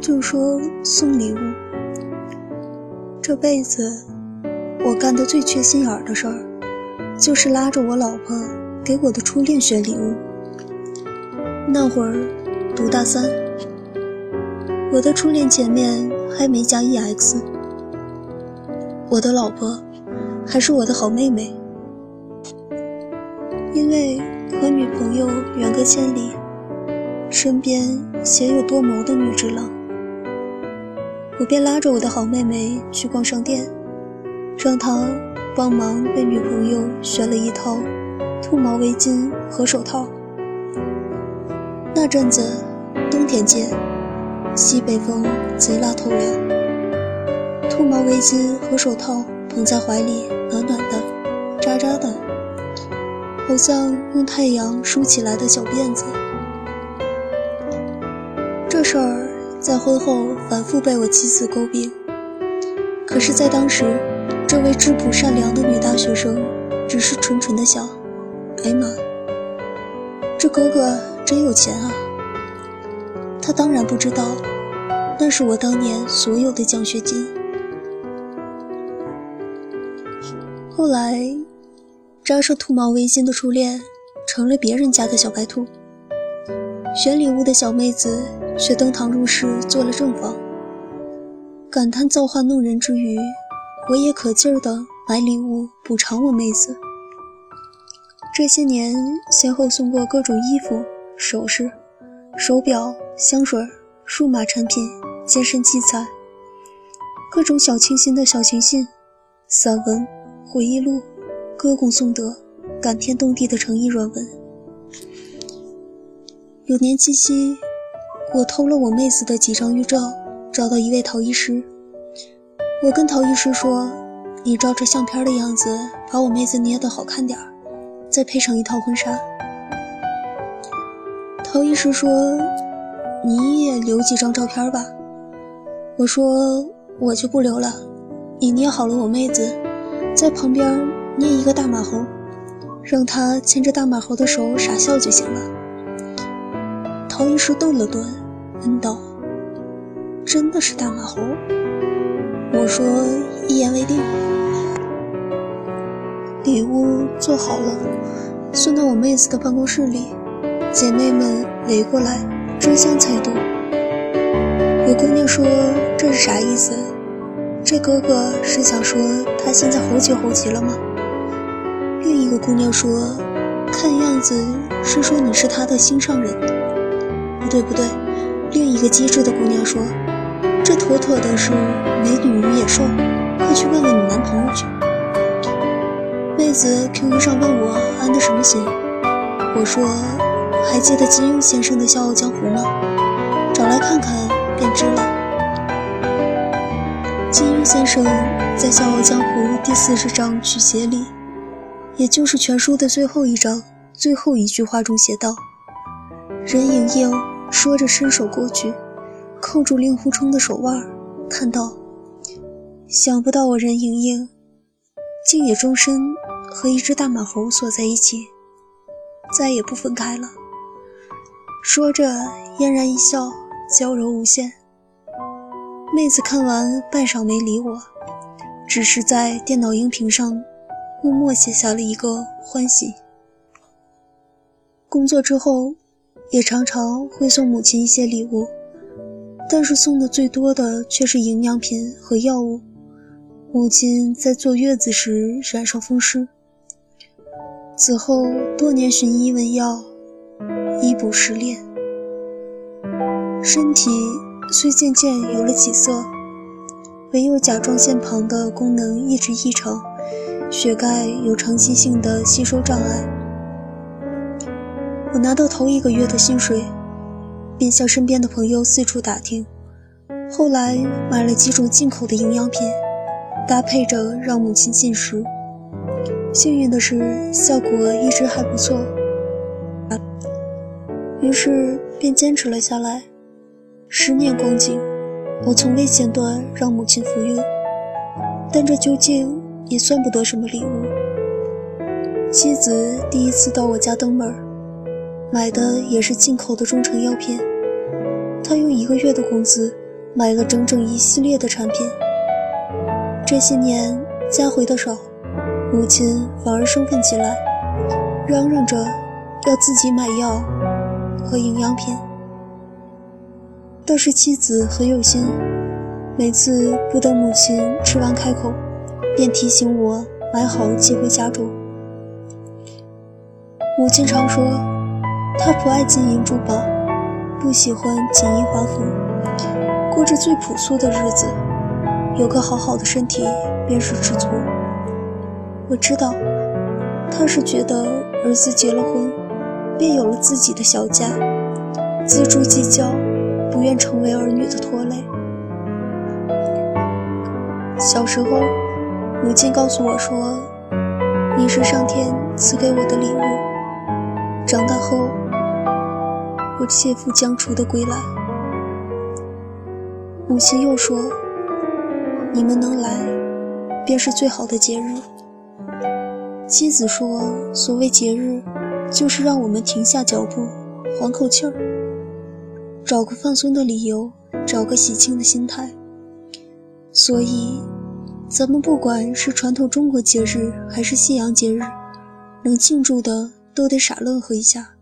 就说送礼物。这辈子我干的最缺心眼儿的事儿，就是拉着我老婆给我的初恋选礼物。那会儿读大三，我的初恋前面还没加 EX，我的老婆还是我的好妹妹。因为和女朋友远隔千里，身边鲜有多谋的女之郎，我便拉着我的好妹妹去逛商店，让她帮忙为女朋友选了一套兔毛围巾和手套。那阵子冬天见，西北风贼拉透凉，兔毛围巾和手套捧在怀里，暖暖的，扎扎的。好像用太阳梳起来的小辫子。这事儿在婚后反复被我妻子诟病，可是，在当时，这位质朴善良的女大学生只是纯纯的想：哎妈，这哥哥真有钱啊！他当然不知道，那是我当年所有的奖学金。后来。扎上兔毛围巾的初恋，成了别人家的小白兔。选礼物的小妹子却登堂入室做了正房。感叹造化弄人之余，我也可劲儿的买礼物补偿我妹子。这些年，先后送过各种衣服、首饰、手表、香水、数码产品、健身器材，各种小清新的小情信、散文、回忆录。歌功颂德，感天动地的诚意软文。有年七夕，我偷了我妹子的几张玉照，找到一位陶艺师。我跟陶艺师说：“你照着相片的样子，把我妹子捏得好看点儿，再配上一套婚纱。”陶艺师说：“你也留几张照片吧。”我说：“我就不留了，你捏好了我妹子，在旁边。”捏一个大马猴，让他牵着大马猴的手傻笑就行了。陶医师顿了顿，问道：“真的是大马猴？”我说：“一言为定。”礼物做好了，送到我妹子的办公室里，姐妹们围过来争相猜度。有姑娘说：“这是啥意思？这哥哥是想说他现在猴急猴急了吗？”另一个姑娘说：“看样子是说你是他的心上人。”对不对，另一个机智的姑娘说：“这妥妥的是美女与野兽，快去问问你男朋友去。”妹子 QQ 上问我安的什么心，我说：“还记得金庸先生的《笑傲江湖》吗？找来看看便知了。”金庸先生在《笑傲江湖》第四十章曲协里。也就是全书的最后一章最后一句话中写道：“任盈盈说着伸手过去，扣住令狐冲的手腕，叹道：‘想不到我任盈盈，竟也终身和一只大马猴锁在一起，再也不分开了。’说着嫣然一笑，娇柔无限。妹子看完半晌没理我，只是在电脑荧屏上。”默默写下了一个欢喜。工作之后，也常常会送母亲一些礼物，但是送的最多的却是营养品和药物。母亲在坐月子时染上风湿，此后多年寻医问药，医不失恋，身体虽渐渐有了起色，唯有甲状腺旁的功能一直异常。血钙有长期性的吸收障碍。我拿到头一个月的薪水，便向身边的朋友四处打听，后来买了几种进口的营养品，搭配着让母亲进食。幸运的是，效果一直还不错，于是便坚持了下来。十年光景，我从未间断让母亲服用，但这究竟……也算不得什么礼物。妻子第一次到我家登门，买的也是进口的中成药片。他用一个月的工资买了整整一系列的产品。这些年家回的少，母亲反而生分起来，嚷嚷着要自己买药和营养品。倒是妻子很有心，每次不等母亲吃完开口，便提醒我买好寄回家中。母亲常说，他不爱金银珠宝，不喜欢锦衣华服，过着最朴素的日子，有个好好的身体便是知足。我知道，他是觉得儿子结了婚，便有了自己的小家，锱铢计较。不愿成为儿女的拖累。小时候，母亲告诉我说：“你是上天赐给我的礼物。”长大后，我切腹将厨的归来。母亲又说：“你们能来，便是最好的节日。”妻子说：“所谓节日，就是让我们停下脚步，缓口气儿。”找个放松的理由，找个喜庆的心态。所以，咱们不管是传统中国节日还是西洋节日，能庆祝的都得傻乐呵一下。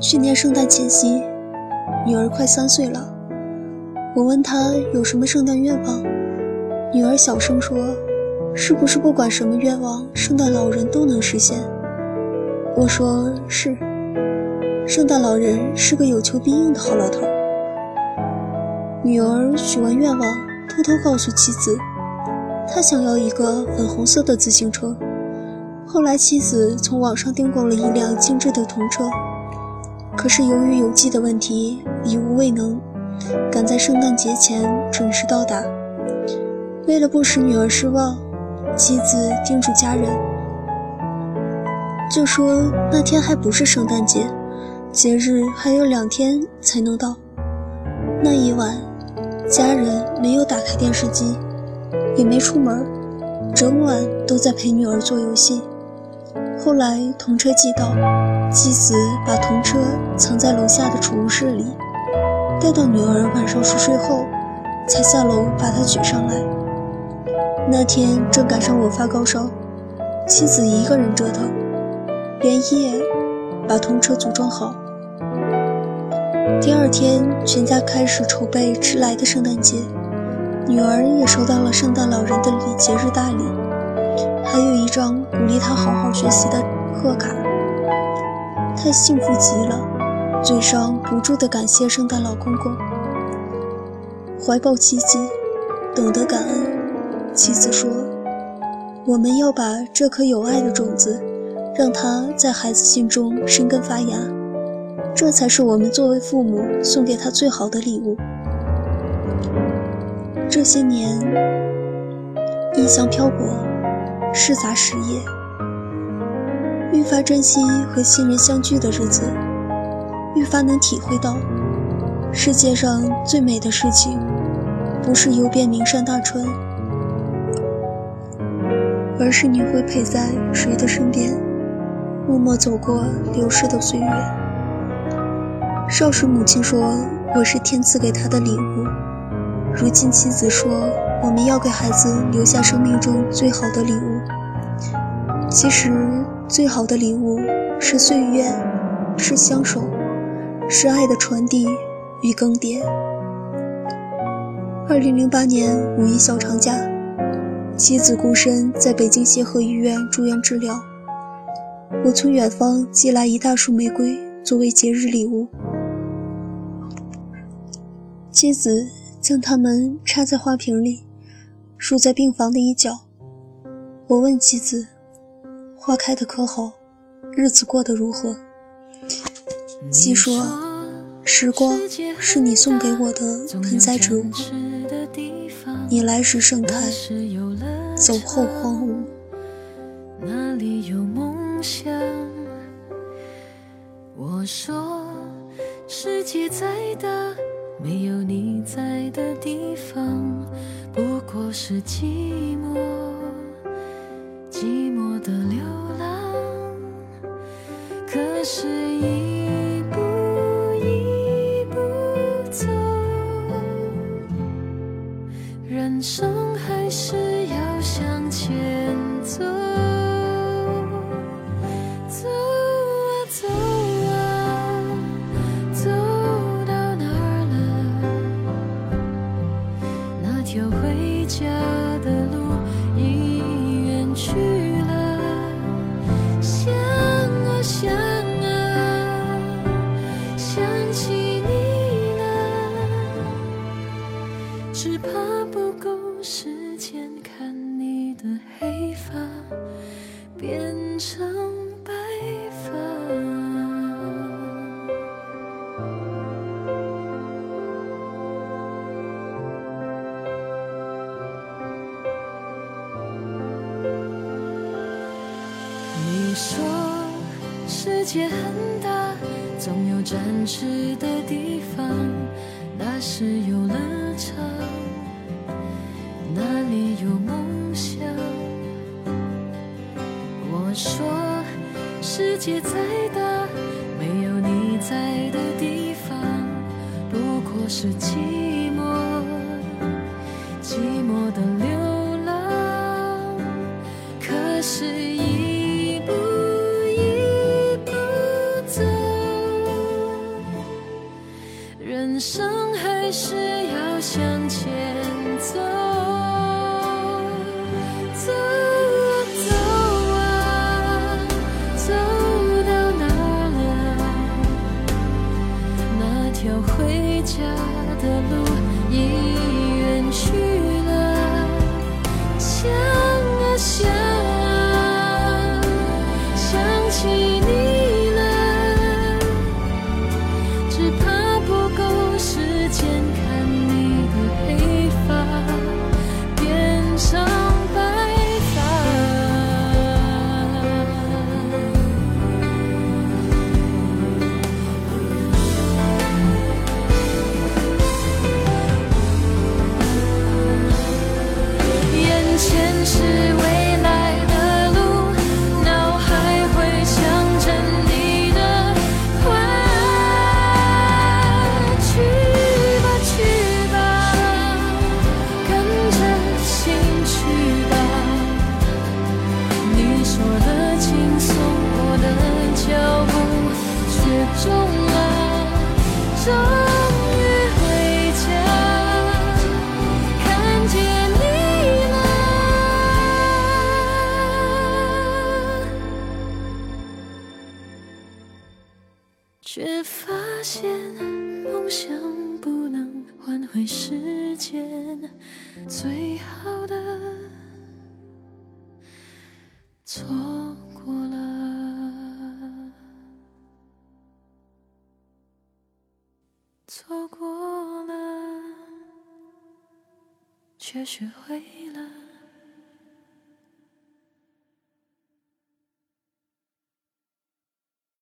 去年圣诞前夕，女儿快三岁了，我问她有什么圣诞愿望，女儿小声说：“是不是不管什么愿望，圣诞老人都能实现？”我说：“是。”圣诞老人是个有求必应的好老头。女儿许完愿望，偷偷告诉妻子，她想要一个粉红色的自行车。后来妻子从网上订购了一辆精致的童车，可是由于邮寄的问题，礼物未能赶在圣诞节前准时到达。为了不使女儿失望，妻子叮嘱家人，就说那天还不是圣诞节。节日还有两天才能到。那一晚，家人没有打开电视机，也没出门，整晚都在陪女儿做游戏。后来童车寄到，妻子把童车藏在楼下的储物室里，待到女儿晚上熟睡后，才下楼把它取上来。那天正赶上我发高烧，妻子一个人折腾，连夜把童车组装好。第二天，全家开始筹备迟来的圣诞节。女儿也收到了圣诞老人的礼节日大礼，还有一张鼓励他好好学习的贺卡。他幸福极了，嘴上不住地感谢圣诞老公公。怀抱奇迹，懂得感恩。妻子说：“我们要把这颗有爱的种子，让它在孩子心中生根发芽。”这才是我们作为父母送给他最好的礼物。这些年，异乡漂泊，事杂失业，愈发珍惜和亲人相聚的日子，愈发能体会到，世界上最美的事情，不是游遍名山大川，而是你会陪在谁的身边，默默走过流逝的岁月。少时母亲说我是天赐给她的礼物，如今妻子说我们要给孩子留下生命中最好的礼物。其实最好的礼物是岁月，是相守，是爱的传递与更迭。二零零八年五一小长假，妻子孤身在北京协和医院住院治疗，我从远方寄来一大束玫瑰作为节日礼物。妻子将它们插在花瓶里，竖在病房的一角。我问妻子：“花开的可好？日子过得如何？”妻说：“时光是你送给我的盆栽植物，你来时盛开，走后荒芜。”我说：“世界再大。”没有你在的地方不过是寂寞寂寞的流浪。可是一步一步走人生还是要向前走。只怕不够时间看你的黑发变成白发。你说世界很大总有展翅的地方那是有了唱那里有梦想？我说世界再大没有你在的地方不过是寂寞寂寞的的路一世间最好的错过了。错过了却是回